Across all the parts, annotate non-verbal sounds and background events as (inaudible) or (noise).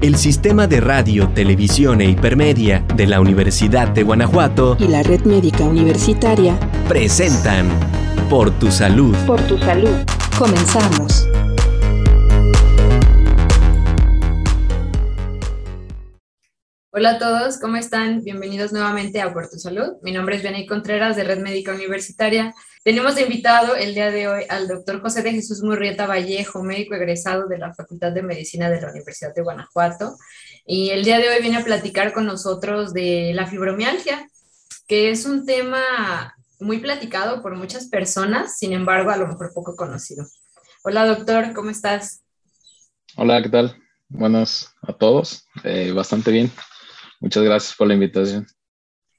el Sistema de Radio, Televisión e Hipermedia de la Universidad de Guanajuato y la Red Médica Universitaria presentan Por tu Salud. Por tu Salud. Comenzamos. Hola a todos, ¿cómo están? Bienvenidos nuevamente a Puerto Salud. Mi nombre es Benny Contreras de Red Médica Universitaria. Tenemos invitado el día de hoy al doctor José de Jesús Murrieta Vallejo, médico egresado de la Facultad de Medicina de la Universidad de Guanajuato. Y el día de hoy viene a platicar con nosotros de la fibromialgia, que es un tema muy platicado por muchas personas, sin embargo, a lo mejor poco conocido. Hola doctor, ¿cómo estás? Hola, ¿qué tal? Buenas a todos, eh, bastante bien. Muchas gracias por la invitación.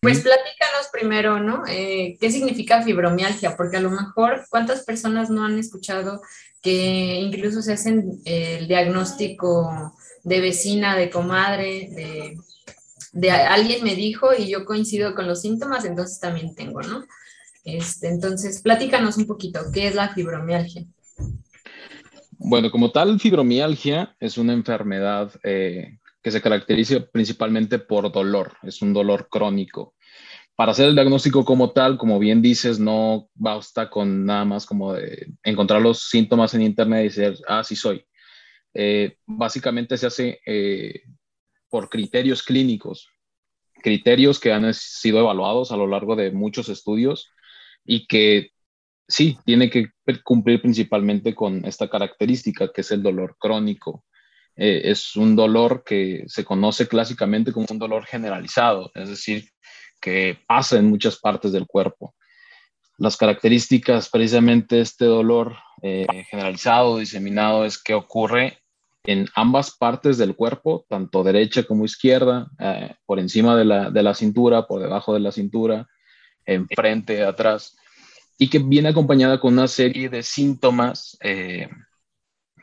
Pues platícanos primero, ¿no? Eh, ¿Qué significa fibromialgia? Porque a lo mejor, ¿cuántas personas no han escuchado que incluso se hacen el diagnóstico de vecina, de comadre, de, de alguien me dijo y yo coincido con los síntomas, entonces también tengo, ¿no? Este, entonces, platícanos un poquito, ¿qué es la fibromialgia? Bueno, como tal, fibromialgia es una enfermedad eh, se caracteriza principalmente por dolor, es un dolor crónico. Para hacer el diagnóstico como tal, como bien dices, no basta con nada más como de encontrar los síntomas en internet y decir, ah, sí soy. Eh, básicamente se hace eh, por criterios clínicos, criterios que han sido evaluados a lo largo de muchos estudios y que sí, tiene que cumplir principalmente con esta característica que es el dolor crónico. Eh, es un dolor que se conoce clásicamente como un dolor generalizado, es decir, que pasa en muchas partes del cuerpo. Las características precisamente de este dolor eh, generalizado, diseminado, es que ocurre en ambas partes del cuerpo, tanto derecha como izquierda, eh, por encima de la, de la, cintura, por debajo de la cintura, enfrente, atrás, y que viene acompañada con una serie de síntomas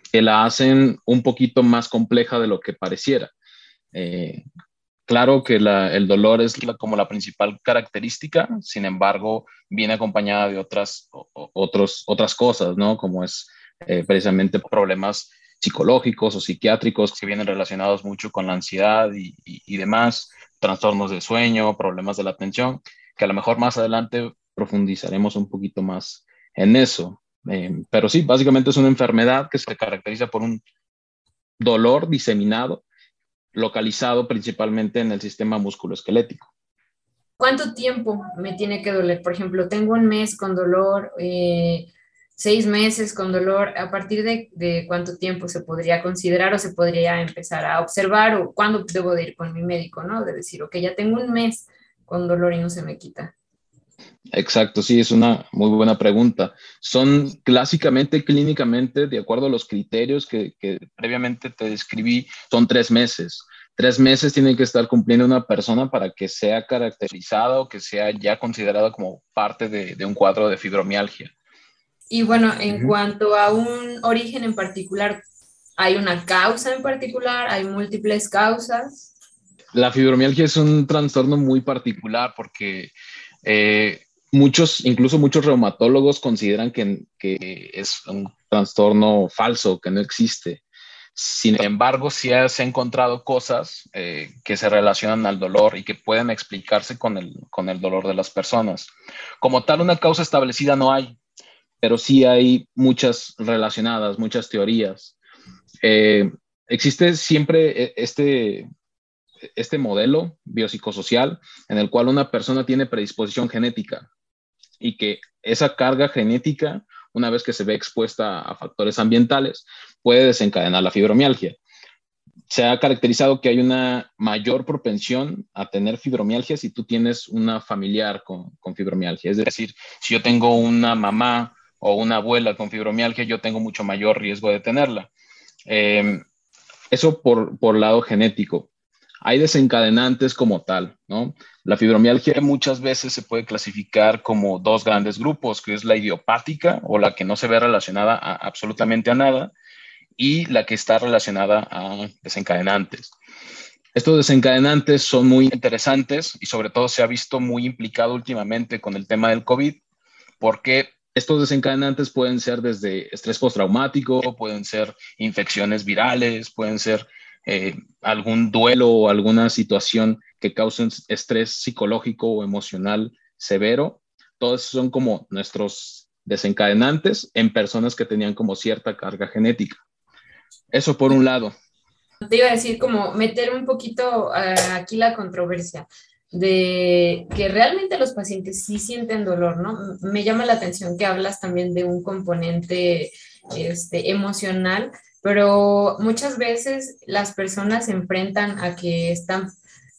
que la hacen un poquito más compleja de lo que pareciera. Eh, claro que el dolor es como la principal característica, sin embargo, viene acompañada de otras, otros, otras cosas, ¿no? Como es eh, precisamente problemas psicológicos o psiquiátricos que vienen relacionados mucho con la ansiedad y, y demás, trastornos de sueño, problemas de la atención, que a lo mejor más adelante profundizaremos un poquito más en eso. Eh, pero sí, básicamente es una enfermedad que se caracteriza por un dolor diseminado, localizado principalmente en el sistema musculoesquelético. ¿Cuánto tiempo me tiene que doler? Por ejemplo, tengo un mes con dolor, eh, seis meses con dolor. ¿A partir de, cuánto tiempo se podría considerar o se podría empezar a observar o cuándo debo de ir con mi médico, ¿no? De decir, ok, ya tengo un mes con dolor y no se me quita. Exacto, sí, es una muy buena pregunta. Son clásicamente, clínicamente, de acuerdo a los criterios que, previamente te describí, son tres meses. Tres meses tiene que estar cumpliendo una persona para que sea caracterizada o que sea ya considerada como parte de, un cuadro de fibromialgia. Y bueno, en cuanto a un origen en particular, ¿hay una causa en particular? ¿Hay múltiples causas? La fibromialgia es un trastorno muy particular porque eh, muchos, incluso muchos reumatólogos consideran que, es un trastorno falso, que no existe. Sin embargo, sí se han encontrado cosas eh, que se relacionan al dolor y que pueden explicarse con el, con el dolor de las personas. Como tal, una causa establecida no hay, pero sí hay muchas relacionadas, muchas teorías. Eh, existe siempre este, este modelo biopsicosocial en el cual una persona tiene predisposición genética y que esa carga genética, una vez que se ve expuesta a factores ambientales, puede desencadenar la fibromialgia. Se ha caracterizado que hay una mayor propensión a tener fibromialgia si tú tienes una familiar con, fibromialgia. Es decir, si yo tengo una mamá o una abuela con fibromialgia, yo tengo mucho mayor riesgo de tenerla. Eh, eso por, por lado genético hay desencadenantes como tal, ¿no? La fibromialgia muchas veces se puede clasificar como dos grandes grupos, que es la idiopática o la que no se ve relacionada absolutamente a nada y la que está relacionada a desencadenantes. Estos desencadenantes son muy interesantes y sobre todo se ha visto muy implicado últimamente con el tema del COVID, porque estos desencadenantes pueden ser desde estrés postraumático, pueden ser infecciones virales, pueden ser eh, algún duelo o alguna situación que cause estrés psicológico o emocional severo. Todos son como nuestros desencadenantes en personas que tenían como cierta carga genética. Eso por un lado. Te iba a decir como meter un poquito eh, aquí la controversia de que realmente los pacientes sí sienten dolor, ¿no? Me llama la atención que hablas también de un componente este, emocional, pero muchas veces las personas se enfrentan a que están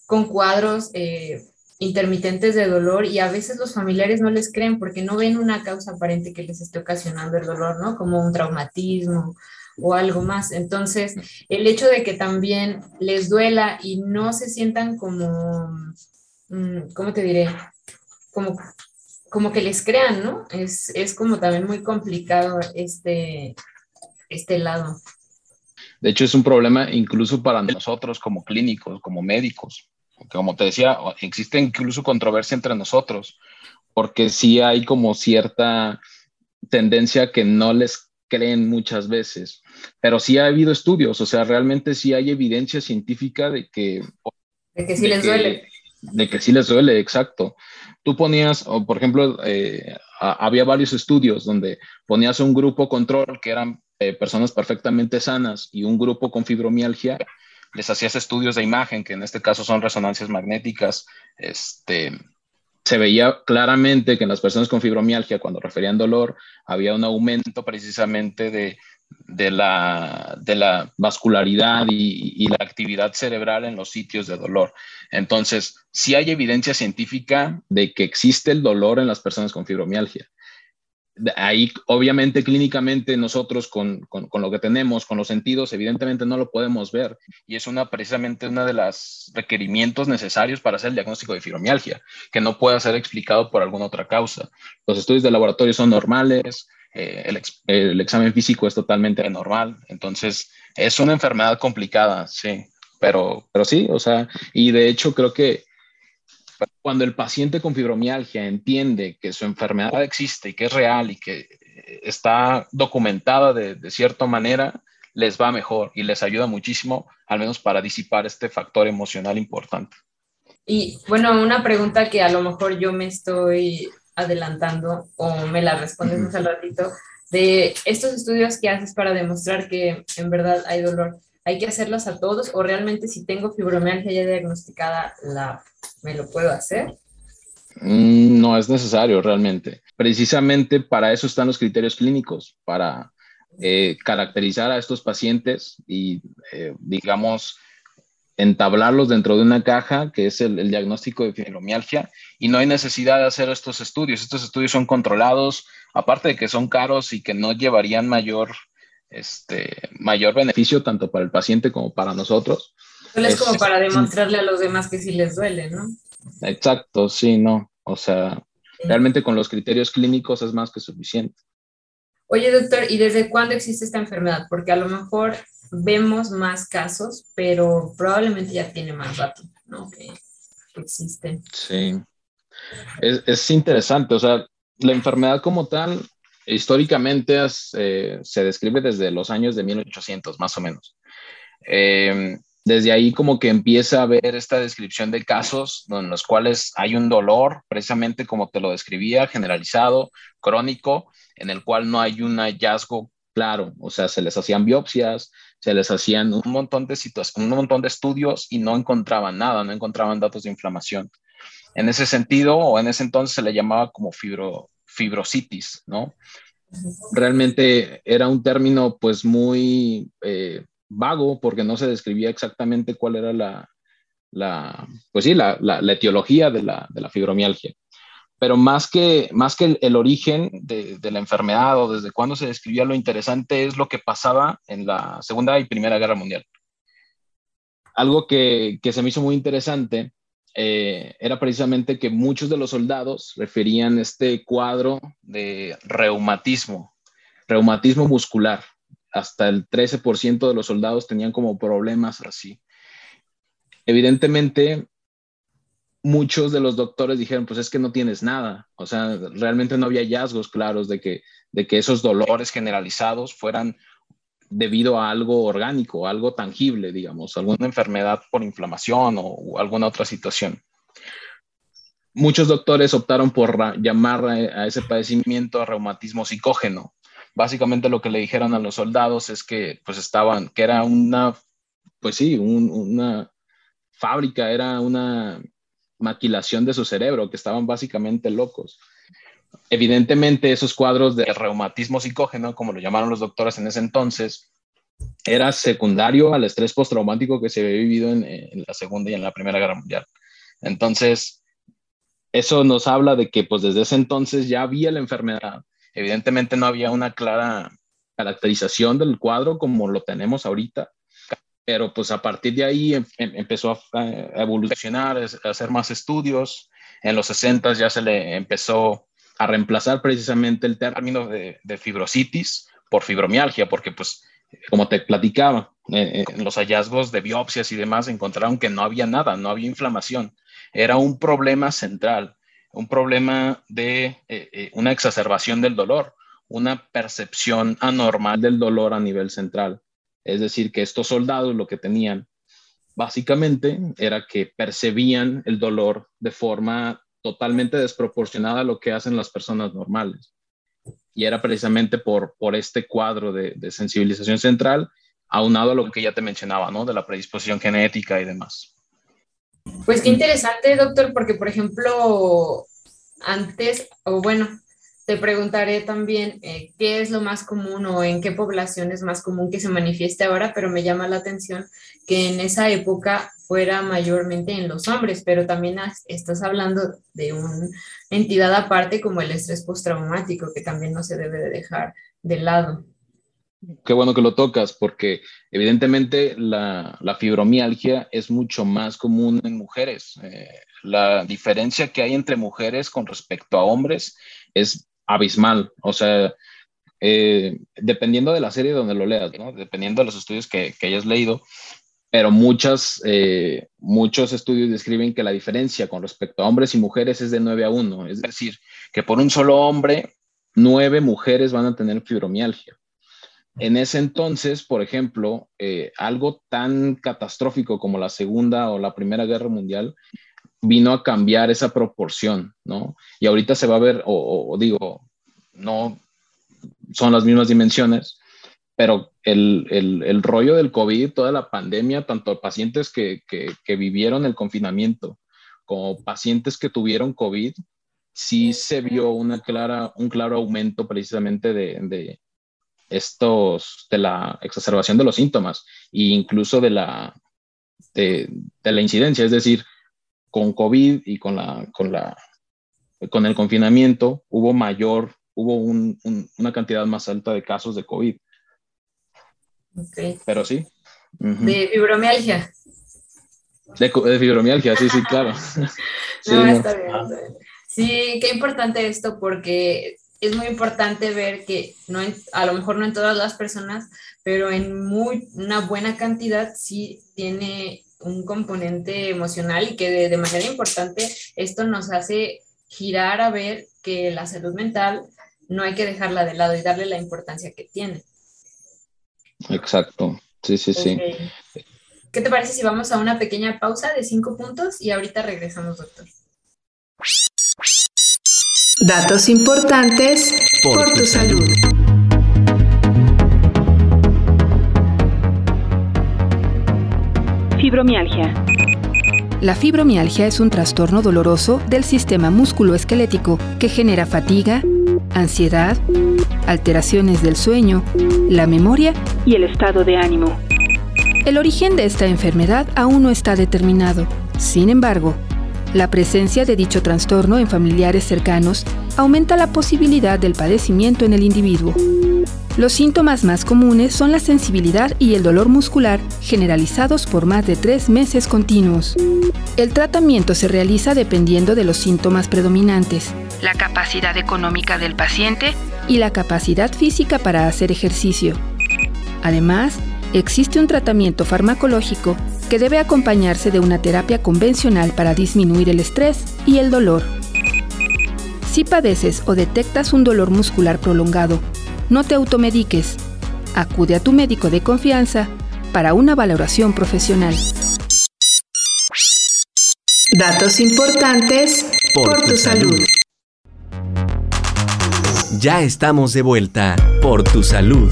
con cuadros eh, intermitentes de dolor y a veces los familiares no les creen porque no ven una causa aparente que les esté ocasionando el dolor, ¿no? Como un traumatismo o algo más. Entonces, el hecho de que también les duela y no se sientan como, mm, ¿cómo te diré? Como, como que les crean, ¿no? Es, es como también muy complicado este, este lado. De hecho, es un problema incluso para nosotros como clínicos, como médicos. Como te decía, existe incluso controversia entre nosotros, porque sí hay como cierta tendencia que no les creen muchas veces, pero sí ha habido estudios, o sea, realmente sí hay evidencia científica de que... De que sí les duele. De que sí les duele, exacto. Tú ponías, o por ejemplo, eh, había varios estudios donde ponías un grupo control que eran eh, personas perfectamente sanas y un grupo con fibromialgia, les hacías estudios de imagen, que en este caso son resonancias magnéticas, este, se veía claramente que en las personas con fibromialgia, cuando referían dolor, había un aumento precisamente de, de, la, de la, vascularidad y, y, la actividad cerebral en los sitios de dolor. Entonces, sí hay evidencia científica de que existe el dolor en las personas con fibromialgia ahí obviamente clínicamente nosotros con, con, lo que tenemos, con los sentidos, evidentemente no lo podemos ver y es una precisamente una de los requerimientos necesarios para hacer el diagnóstico de fibromialgia, que no pueda ser explicado por alguna otra causa. Los estudios de laboratorio son normales, eh, el, el, examen físico es totalmente normal, entonces es una enfermedad complicada, sí, pero, pero sí, o sea, y de hecho creo que cuando el paciente con fibromialgia entiende que su enfermedad existe y que es real y que está documentada de, de cierta manera, les va mejor y les ayuda muchísimo, al menos para disipar este factor emocional importante. Y bueno, una pregunta que a lo mejor yo me estoy adelantando o me la respondes más al ratito, de estos estudios que haces para demostrar que en verdad hay dolor, ¿hay que hacerlos a todos o realmente si tengo fibromialgia ya diagnosticada, la ¿Me lo puedo hacer? Mm, no es necesario realmente. Precisamente para eso están los criterios clínicos, para eh, caracterizar a estos pacientes y, eh, digamos, entablarlos dentro de una caja, que es el, diagnóstico de fibromialgia, y no hay necesidad de hacer estos estudios. Estos estudios son controlados, aparte de que son caros y que no llevarían mayor, este, mayor beneficio tanto para el paciente como para nosotros. Solo es como para demostrarle a los demás que sí les duele, ¿no? Exacto, sí, no. O sea, realmente con los criterios clínicos es más que suficiente. Oye, doctor, ¿y desde cuándo existe esta enfermedad? Porque a lo mejor vemos más casos, pero probablemente ya tiene más rato, ¿no? Que, existen. Sí. Es, es, interesante, o sea, la enfermedad como tal, históricamente eh, se describe desde los años de 1800, más o menos. Eh, desde ahí como que empieza a ver esta descripción de casos en los cuales hay un dolor, precisamente como te lo describía, generalizado, crónico, en el cual no hay un hallazgo claro, o sea, se les hacían biopsias, se les hacían un montón de un montón de estudios y no encontraban nada, no encontraban datos de inflamación. En ese sentido, o en ese entonces se le llamaba como fibro, fibrositis, ¿no? Realmente era un término pues muy eh, vago porque no se describía exactamente cuál era la, la pues sí, la, la, etiología de la, de la, fibromialgia. Pero más que, más que el, origen de, de, la enfermedad o desde cuándo se describía, lo interesante es lo que pasaba en la Segunda y Primera Guerra Mundial. Algo que, que se me hizo muy interesante eh, era precisamente que muchos de los soldados referían este cuadro de reumatismo, reumatismo muscular hasta el 13% de los soldados tenían como problemas así. Evidentemente, muchos de los doctores dijeron, pues es que no tienes nada. O sea, realmente no había hallazgos claros de que, de que esos dolores generalizados fueran debido a algo orgánico, algo tangible, digamos, alguna enfermedad por inflamación o, alguna otra situación. Muchos doctores optaron por llamar a, ese padecimiento reumatismo psicógeno. Básicamente lo que le dijeron a los soldados es que pues estaban, que era una, pues sí, una fábrica, era una maquilación de su cerebro, que estaban básicamente locos. Evidentemente, esos cuadros de reumatismo psicógeno, como lo llamaron los doctores en ese entonces, era secundario al estrés postraumático que se había vivido en, la Segunda y en la Primera Guerra Mundial. Entonces, eso nos habla de que pues desde ese entonces ya había la enfermedad. Evidentemente no había una clara caracterización del cuadro como lo tenemos ahorita, pero pues a partir de ahí em, em, empezó a, evolucionar, a hacer más estudios. En los 60 ya se le empezó a reemplazar precisamente el término de, fibrositis por fibromialgia, porque pues como te platicaba, eh, eh, en los hallazgos de biopsias y demás encontraron que no había nada, no había inflamación. Era un problema central, un problema de eh, una exacerbación del dolor, una percepción anormal del dolor a nivel central. Es decir, que estos soldados lo que tenían básicamente era que percibían el dolor de forma totalmente desproporcionada a lo que hacen las personas normales. Y era precisamente por, por este cuadro de, sensibilización central, aunado a lo que ya te mencionaba, ¿no? De la predisposición genética y demás. Pues qué interesante, doctor, porque por ejemplo, antes, o bueno, te preguntaré también eh, qué es lo más común o en qué población es más común que se manifieste ahora, pero me llama la atención que en esa época fuera mayormente en los hombres, pero también estás hablando de una entidad aparte como el estrés postraumático, que también no se debe de dejar de lado. Qué bueno que lo tocas, porque evidentemente la, fibromialgia es mucho más común en mujeres. Eh, la diferencia que hay entre mujeres con respecto a hombres es abismal. O sea, eh, dependiendo de la serie donde lo leas, dependiendo de los estudios que, hayas leído, pero muchas, eh, muchos estudios describen que la diferencia con respecto a hombres y mujeres es de 9 a 1, es decir, que por un solo hombre, nueve mujeres van a tener fibromialgia. En ese entonces, por ejemplo, eh, algo tan catastrófico como la Segunda o la Primera Guerra Mundial vino a cambiar esa proporción, ¿no? Y ahorita se va a ver, o, digo, no son las mismas dimensiones, pero el, rollo del COVID, toda la pandemia, tanto pacientes que, vivieron el confinamiento como pacientes que tuvieron COVID, sí se vio una clara, un claro aumento precisamente de, de estos, de la exacerbación de los síntomas e incluso de la, de la incidencia, es decir, con COVID y con, la, con, la, con el confinamiento hubo mayor, hubo una cantidad más alta de casos de COVID. Pero sí. De fibromialgia. De, fibromialgia, sí, sí, claro. (laughs) sí, está bien, sí, qué importante esto porque es muy importante ver que no a lo mejor no en todas las personas, pero en muy, una buena cantidad sí tiene un componente emocional y que de, manera importante esto nos hace girar a ver que la salud mental no hay que dejarla de lado y darle la importancia que tiene. Exacto, sí, sí, sí. ¿Qué te parece si vamos a una pequeña pausa de cinco puntos y ahorita regresamos, doctor? Datos importantes por, tu, salud. Fibromialgia. La fibromialgia es un trastorno doloroso del sistema musculoesquelético que genera fatiga, ansiedad, alteraciones del sueño, la memoria y el estado de ánimo. El origen de esta enfermedad aún no está determinado. Sin embargo, la presencia de dicho trastorno en familiares cercanos aumenta la posibilidad del padecimiento en el individuo. Los síntomas más comunes son la sensibilidad y el dolor muscular generalizados por más de tres meses continuos. El tratamiento se realiza dependiendo de los síntomas predominantes, la capacidad económica del paciente y la capacidad física para hacer ejercicio. Además, existe un tratamiento farmacológico que debe acompañarse de una terapia convencional para disminuir el estrés y el dolor. Si padeces o detectas un dolor muscular prolongado no te automediques. Acude a tu médico de confianza para una valoración profesional. Datos importantes por, tu, salud. Ya estamos de vuelta por tu salud.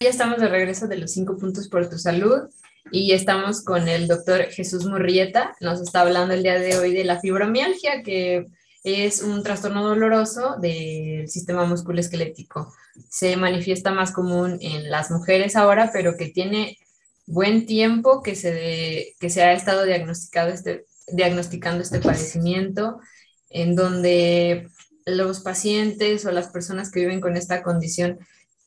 Ya estamos de regreso de los cinco puntos por tu salud y estamos con el doctor Jesús Murrieta. Nos está hablando el día de hoy de la fibromialgia, que es un trastorno doloroso del sistema musculoesquelético. Se manifiesta más común en las mujeres ahora, pero que tiene buen tiempo que se, que se ha estado diagnosticado este, diagnosticando este padecimiento, en donde los pacientes o las personas que viven con esta condición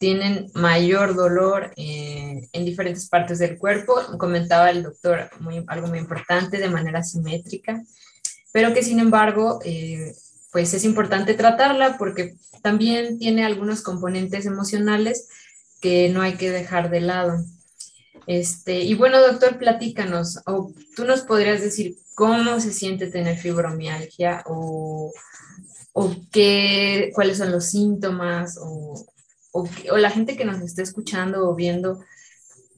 tienen mayor dolor eh, en diferentes partes del cuerpo. Comentaba el doctor muy, algo muy importante de manera simétrica, pero que sin embargo, eh, pues es importante tratarla porque también tiene algunos componentes emocionales que no hay que dejar de lado. Este, y bueno, doctor, platícanos, o tú nos podrías decir cómo se siente tener fibromialgia o, o qué, cuáles son los síntomas o, o, la gente que nos esté escuchando o viendo,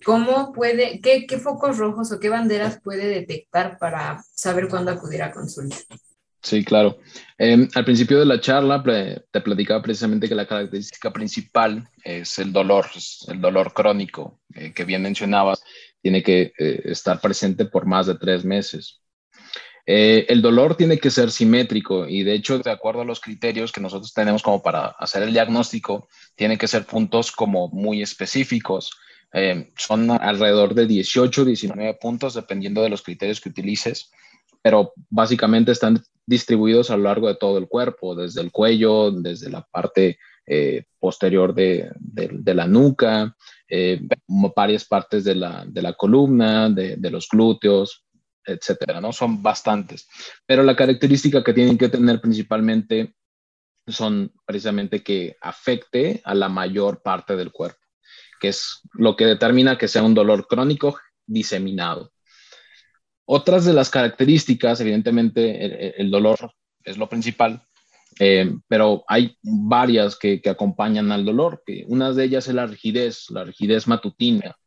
¿cómo puede, qué, qué focos rojos o qué banderas puede detectar para saber cuándo acudir a consulta? Sí, claro. Em, al principio de la charla te platicaba precisamente que la característica principal es el dolor, el dolor crónico eh, que bien mencionabas, tiene que eh, estar presente por más de tres meses. Eh, el dolor tiene que ser simétrico y de hecho, de acuerdo a los criterios que nosotros tenemos como para hacer el diagnóstico, tiene que ser puntos como muy específicos. Eh, son alrededor de 18, 19 puntos dependiendo de los criterios que utilices, pero básicamente están distribuidos a lo largo de todo el cuerpo, desde el cuello, desde la parte eh, posterior de, la nuca, varias partes de la, columna, de los glúteos, etcétera, ¿no? Son bastantes. Pero la característica que tienen que tener principalmente son precisamente que afecte a la mayor parte del cuerpo, que es lo que determina que sea un dolor crónico diseminado. Otras de las características, evidentemente, el, dolor es lo principal, eh, pero hay varias que, que, acompañan al dolor. Que una de ellas es la rigidez, la rigidez matutina,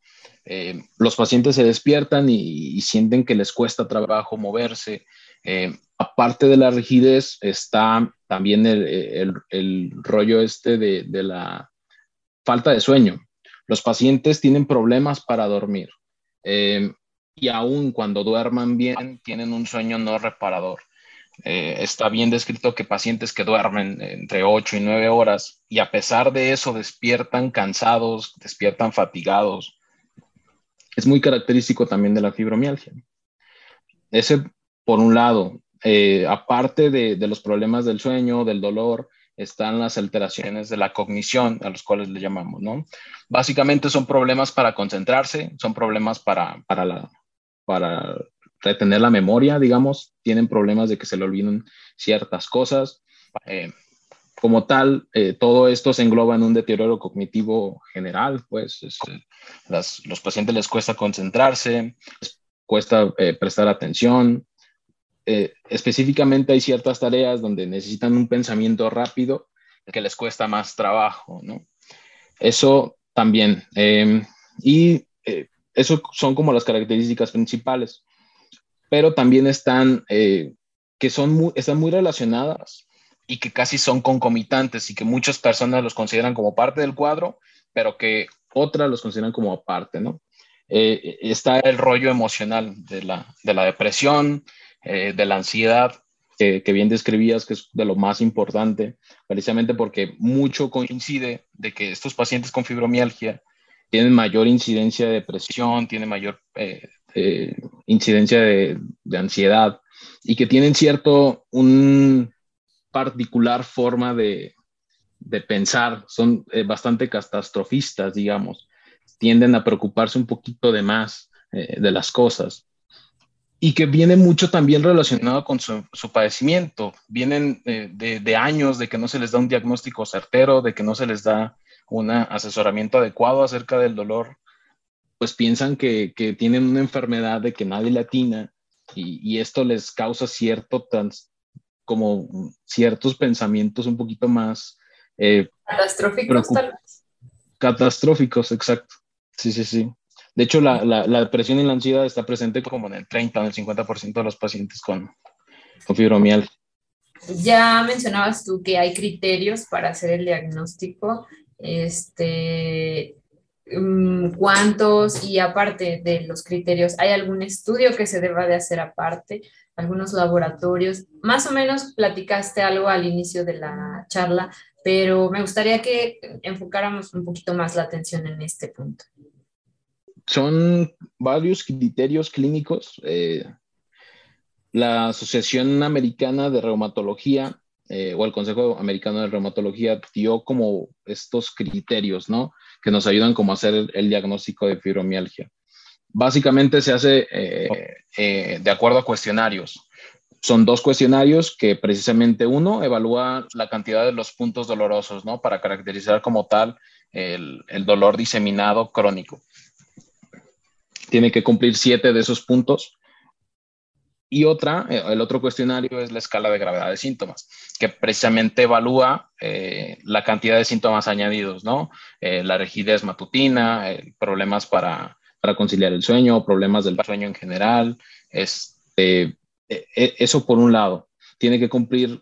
eh, los pacientes se despiertan y, sienten que les cuesta trabajo moverse. Eh, aparte de la rigidez, está también el, rollo este de, la falta de sueño. Los pacientes tienen problemas para dormir eh, y aún cuando duerman bien, tienen un sueño no reparador. está bien descrito que pacientes que duermen entre 8 y 9 horas y a pesar de eso despiertan cansados, despiertan fatigados, es muy característico también de la fibromialgia. Ese, por un lado, eh, aparte de, los problemas del sueño, del dolor, están las alteraciones de la cognición, a los cuales le llamamos, ¿no? Básicamente son problemas para concentrarse, son problemas para, para, la, para retener la memoria, digamos, tienen problemas de que se le olviden ciertas cosas. Eh, como tal, eh, todo esto se engloba en un deterioro cognitivo general, pues este, los pacientes les cuesta concentrarse, les cuesta eh, prestar atención. Eh, específicamente hay ciertas tareas donde necesitan un pensamiento rápido que les cuesta más trabajo, ¿no? Eso también. Em, y eso son como las características principales, pero también están, que son están muy relacionadas y que casi son concomitantes y que muchas personas los consideran como parte del cuadro, pero que otras los consideran como aparte, ¿no? Eh, está el rollo emocional de la, de la depresión, eh, de la ansiedad, que, bien describías, que es de lo más importante, precisamente porque mucho coincide de que estos pacientes con fibromialgia tienen mayor incidencia de depresión, tienen mayor eh, incidencia de, de, ansiedad y que tienen cierto, un, particular forma de, pensar, son eh, bastante catastrofistas, digamos, tienden a preocuparse un poquito de más eh, de las cosas. Y que viene mucho también relacionado con su, padecimiento. Vienen eh, de, años de que no se les da un diagnóstico certero, de que no se les da un asesoramiento adecuado acerca del dolor, pues piensan que, tienen una enfermedad de que nadie latina y, y esto les causa cierto trans, como ciertos pensamientos un poquito más... Eh, catastróficos, Catastróficos, exacto. Sí, sí, sí. De hecho, la, la, depresión y la ansiedad está presente como en el 30 o en el 50% de los pacientes con, con fibromialgia. Ya mencionabas tú que hay criterios para hacer el diagnóstico. Este, mm, ¿Cuántos? Y aparte de los criterios, ¿hay algún estudio que se deba de hacer aparte? ¿Algunos laboratorios? Más o menos platicaste algo al inicio de la charla, pero me gustaría que enfocáramos un poquito más la atención en este punto. Son varios criterios clínicos. Eh, la Asociación Americana de Reumatología eh, o el Consejo Americano de Reumatología dio como estos criterios, ¿no? Que nos ayudan como a hacer el, diagnóstico de fibromialgia. Básicamente se hace eh, de acuerdo a cuestionarios. Son dos cuestionarios que precisamente uno evalúa la cantidad de los puntos dolorosos, ¿no? Para caracterizar como tal el, el dolor diseminado crónico. Tiene que cumplir siete de esos puntos y otra, eh, el otro cuestionario es la escala de gravedad de síntomas, que precisamente evalúa eh, la cantidad de síntomas añadidos, ¿no? Eh, la rigidez matutina, problemas para, para, conciliar el sueño, problemas del sueño en general. Este, eso por un lado, tiene que cumplir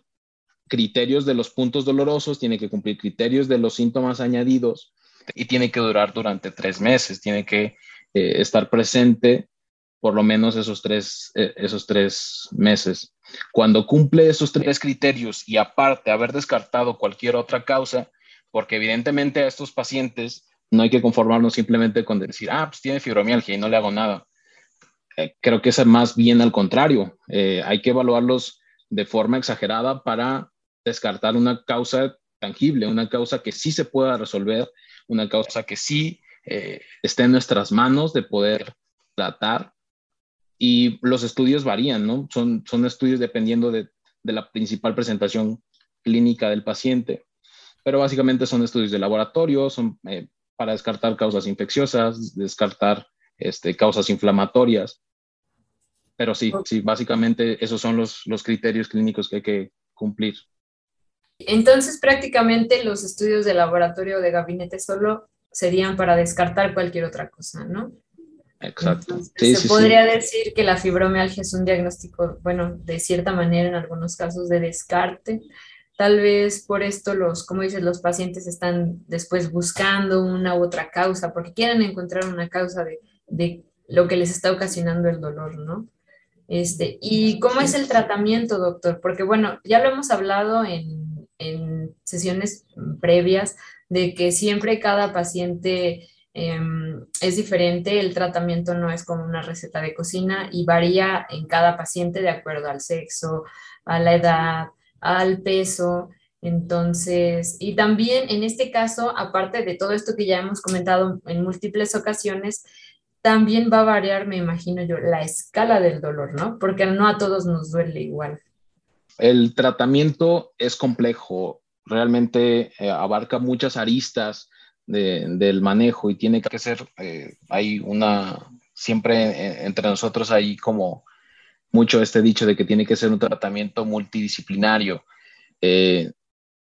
criterios de los puntos dolorosos, tiene que cumplir criterios de los síntomas añadidos y tiene que durar durante tres meses, tiene que estar presente por lo menos esos tres, eh, esos tres meses. Cuando cumple esos tres criterios y aparte haber descartado cualquier otra causa, porque evidentemente a estos pacientes no hay que conformarnos simplemente con decir, ah, pues tiene fibromialgia y no le hago nada. Eh, creo que es más bien al contrario. Eh, hay que evaluarlos de forma exagerada para descartar una causa tangible, una causa que sí se pueda resolver, una causa que sí esté en nuestras manos de poder tratar y los estudios varían, ¿no? Son, son estudios dependiendo de, de la principal presentación clínica del paciente, pero básicamente son estudios de laboratorio, son eh, para descartar causas infecciosas, descartar este, causas inflamatorias. Pero sí, sí, básicamente esos son los, los criterios clínicos que hay que cumplir. Entonces, prácticamente los estudios de laboratorio de gabinete solo serían para descartar cualquier otra cosa, ¿no? Exacto. se podría decir que la fibromialgia es un diagnóstico, bueno, de cierta manera en algunos casos de descarte. Tal vez por esto los, como dices, los pacientes están después buscando una u otra causa porque quieren encontrar una causa de, de lo que les está ocasionando el dolor, ¿no? Este, ¿Y cómo es el tratamiento, doctor? Porque bueno, ya lo hemos hablado en, en sesiones previas de que siempre cada paciente Em, es diferente, el tratamiento no es como una receta de cocina y varía en cada paciente de acuerdo al sexo, a la edad, al peso. Entonces, y también en este caso, aparte de todo esto que ya hemos comentado en múltiples ocasiones, también va a variar, me imagino yo, la escala del dolor, ¿no? Porque no a todos nos duele igual. El tratamiento es complejo, realmente eh, abarca muchas aristas del manejo y tiene que ser, eh, hay una, siempre entre nosotros hay como mucho este dicho de que tiene que ser un tratamiento multidisciplinario. Eh,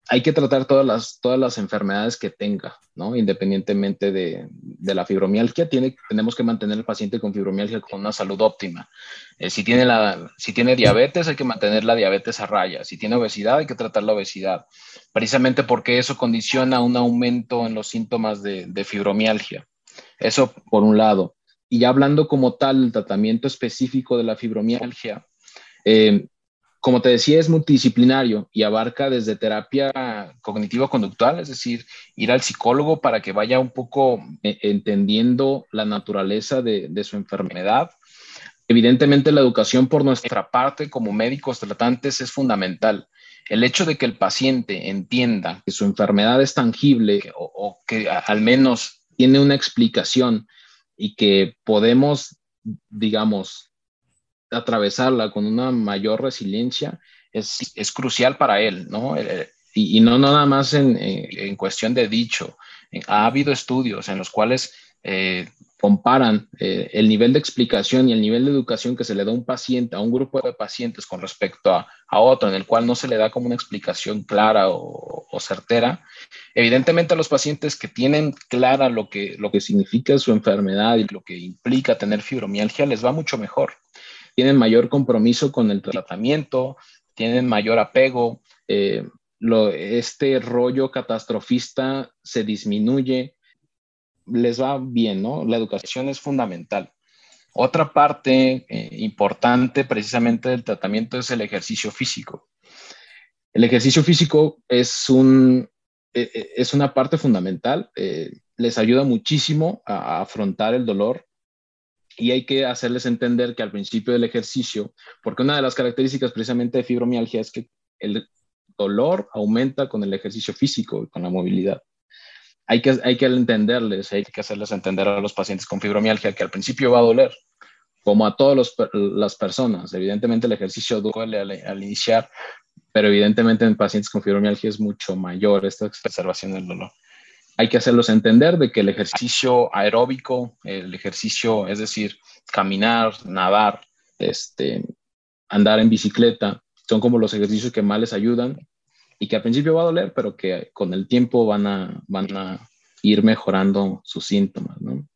hay que tratar todas las, todas las enfermedades que tenga, ¿no? Independientemente de, de la fibromialgia, tiene, tenemos que mantener al paciente con fibromialgia con una salud óptima. Eh, si, tiene la, si tiene diabetes, hay que mantener la diabetes a raya. Si tiene obesidad, hay que tratar la obesidad. Precisamente porque eso condiciona un aumento en los síntomas de, de fibromialgia. Eso por un lado. Y ya hablando como tal, el tratamiento específico de la fibromialgia, eh, como te decía, es multidisciplinario y abarca desde terapia cognitivo-conductual, es decir, ir al psicólogo para que vaya un poco eh, entendiendo la naturaleza de, su enfermedad. Evidentemente, la educación por nuestra parte como médicos tratantes es fundamental. El hecho de que el paciente entienda que su enfermedad es tangible o que al menos tiene una explicación y que podemos, digamos, atravesarla con una mayor resiliencia es, es crucial para él, ¿no? Eh, y, no nada más en, en, cuestión de dicho. Ha habido estudios en los cuales eh, comparan eh, el nivel de explicación y el nivel de educación que se le da a un paciente, a un grupo de pacientes con respecto a, otro, en el cual no se le da como una explicación clara o, certera, evidentemente a los pacientes que tienen clara lo que, lo que significa su enfermedad y lo que implica tener fibromialgia, les va mucho mejor. Tienen mayor compromiso con el tratamiento, tienen mayor apego, eh, este rollo catastrofista se disminuye, les va bien, ¿no? La educación es fundamental. Otra parte eh, importante precisamente del tratamiento es el ejercicio físico. El ejercicio físico es, un, e, e, es una parte fundamental, eh, les ayuda muchísimo a, afrontar el dolor y hay que hacerles entender que al principio del ejercicio, porque una de las características precisamente de fibromialgia es que el dolor aumenta con el ejercicio físico y con la movilidad hay que, hay que entenderles, hay que hacerles entender a los pacientes con fibromialgia que al principio va a doler, como a todas las personas. Evidentemente el ejercicio duele al, iniciar, pero evidentemente en pacientes con fibromialgia es mucho mayor esta exacerbación del dolor. Hay que hacerlos entender de que el ejercicio aeróbico, el ejercicio, es decir, caminar, nadar, este, andar en bicicleta, son como los ejercicios que más les ayudan y que al principio va a doler, pero que con el tiempo van a, van a ir mejorando sus síntomas, ¿no?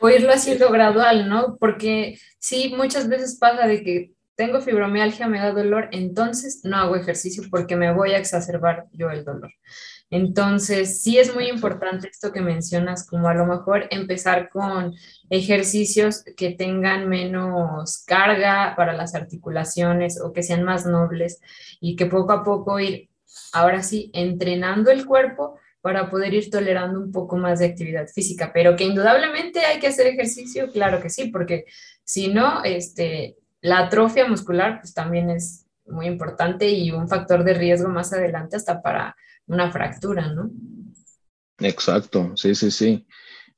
O irlo haciendo gradual, ¿no? Porque sí, muchas veces pasa de que tengo fibromialgia, me da dolor, entonces no hago ejercicio porque me voy a exacerbar yo el dolor. Entonces, sí es muy importante esto que mencionas, como a lo mejor empezar con ejercicios que tengan menos carga para las articulaciones o que sean más nobles y que poco a poco ir ahora sí, entrenando el cuerpo para poder ir tolerando un poco más de actividad física, pero que indudablemente hay que hacer ejercicio, claro que sí, porque si no, este, la atrofia muscular pues también es muy importante y un factor de riesgo más adelante hasta para una fractura, ¿no? Exacto, sí, sí, sí.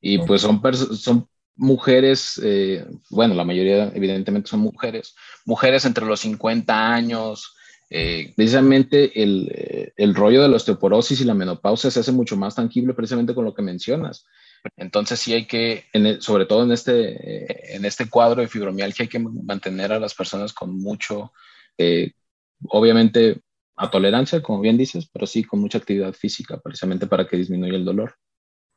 Y pues son, son mujeres, eh, bueno, la mayoría evidentemente son mujeres, mujeres entre los 50 años, eh, precisamente eh, el, rollo de la osteoporosis y la menopausia se hace mucho más tangible precisamente con lo que mencionas. Entonces sí hay que, sobre todo en este, eh, en este cuadro de fibromialgia, hay que mantener a las personas con mucho, obviamente a tolerancia, como bien dices, pero sí con mucha actividad física, precisamente para que disminuya el dolor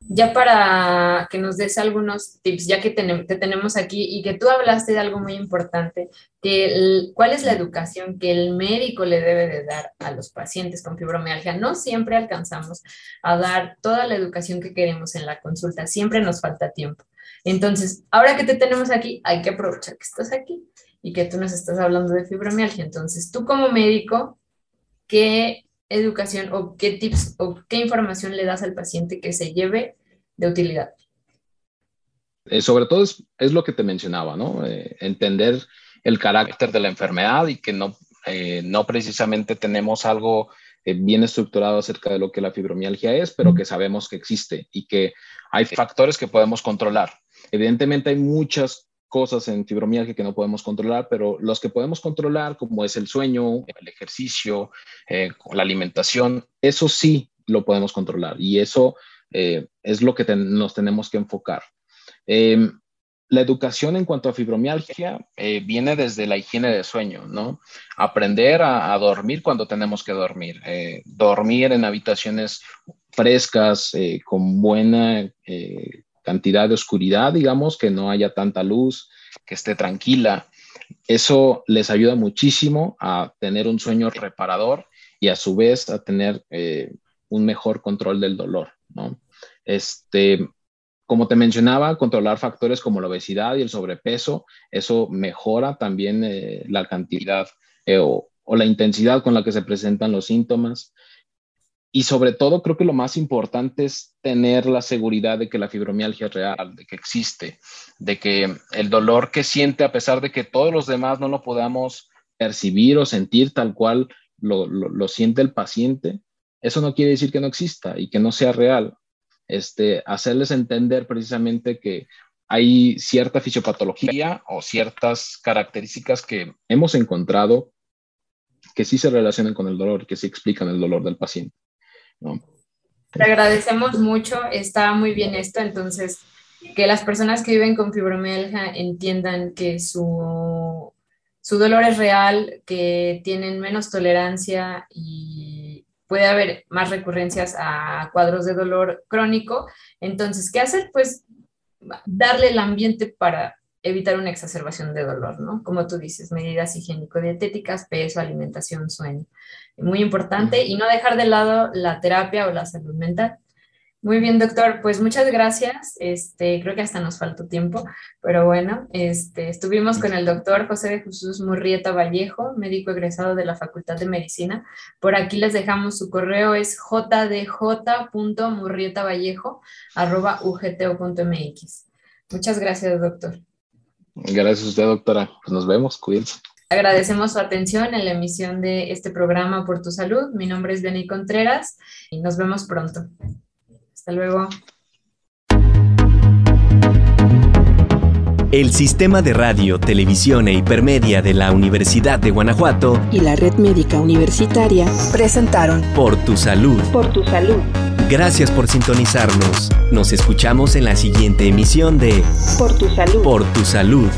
ya para que nos des algunos tips, ya que te, tenemos aquí y que tú hablaste de algo muy importante, que cuál es la educación que el médico le debe de dar a los pacientes con fibromialgia. No siempre alcanzamos a dar toda la educación que queremos en la consulta, siempre nos falta tiempo. Entonces, ahora que te tenemos aquí, hay que aprovechar que estás aquí y que tú nos estás hablando de fibromialgia. Entonces, tú como médico, ¿qué educación o qué tips o qué información le das al paciente que se lleve de utilidad? Eh, sobre todo es, lo que te mencionaba, ¿no? Eh, entender el carácter de la enfermedad y que no, eh, no precisamente tenemos algo bien estructurado acerca de lo que la fibromialgia es, pero que sabemos que existe y que hay factores que podemos controlar. Evidentemente hay muchas cosas en fibromialgia que no podemos controlar, pero los que podemos controlar, como es el sueño, el ejercicio, la alimentación, eso sí lo podemos controlar y eso eh, es lo que nos tenemos que enfocar. Em, la educación en cuanto a fibromialgia eh, viene desde la higiene de sueño, ¿no? Aprender a, dormir cuando tenemos que dormir, eh, dormir en habitaciones frescas, con buena cantidad de oscuridad, digamos, que no haya tanta luz, que esté tranquila. Eso les ayuda muchísimo a tener un sueño reparador y a su vez a tener un mejor control del dolor. Este, como te mencionaba, controlar factores como la obesidad y el sobrepeso, eso mejora también eh, la cantidad eh, o, la intensidad con la que se presentan los síntomas. Y sobre todo, creo que lo más importante es tener la seguridad de que la fibromialgia es real, de que existe, de que el dolor que siente, a pesar de que todos los demás no lo podamos percibir o sentir tal cual lo siente el paciente, eso no quiere decir que no exista y que no sea real. Este, hacerles entender precisamente que hay cierta fisiopatología o ciertas características que hemos encontrado que sí se relacionan con el dolor, que sí explican el dolor del paciente. Te agradecemos mucho, está muy bien esto, entonces que las personas que viven con fibromialgia entiendan que su, su dolor es real, que tienen menos tolerancia y puede haber más recurrencias a cuadros de dolor crónico. Entonces, ¿qué hacer? Pues darle el ambiente para evitar una exacerbación de dolor, ¿no? Como tú dices, medidas higiénico-dietéticas, peso, alimentación, sueño. Muy importante y no dejar de lado la terapia o la salud mental. Muy bien, doctor. Pues muchas gracias. Este, creo que hasta nos faltó tiempo, pero bueno, este, estuvimos con el doctor José de Jesús Murrieta Vallejo, médico egresado de la Facultad de Medicina. Por aquí les dejamos su correo, es jdj.murrietavallejo.ugto.mx. Muchas gracias, doctor. Gracias a usted, doctora. Pues nos vemos, cuídense. Agradecemos su atención en la emisión de este programa Por tu Salud. Mi nombre es Benny Contreras y nos vemos pronto. Hasta luego. El Sistema de Radio, Televisión e Hipermedia de la Universidad de Guanajuato y la Red Médica Universitaria presentaron Por tu Salud. Por tu Salud. Gracias por sintonizarnos. Nos escuchamos en la siguiente emisión de Por tu Salud. Por tu Salud.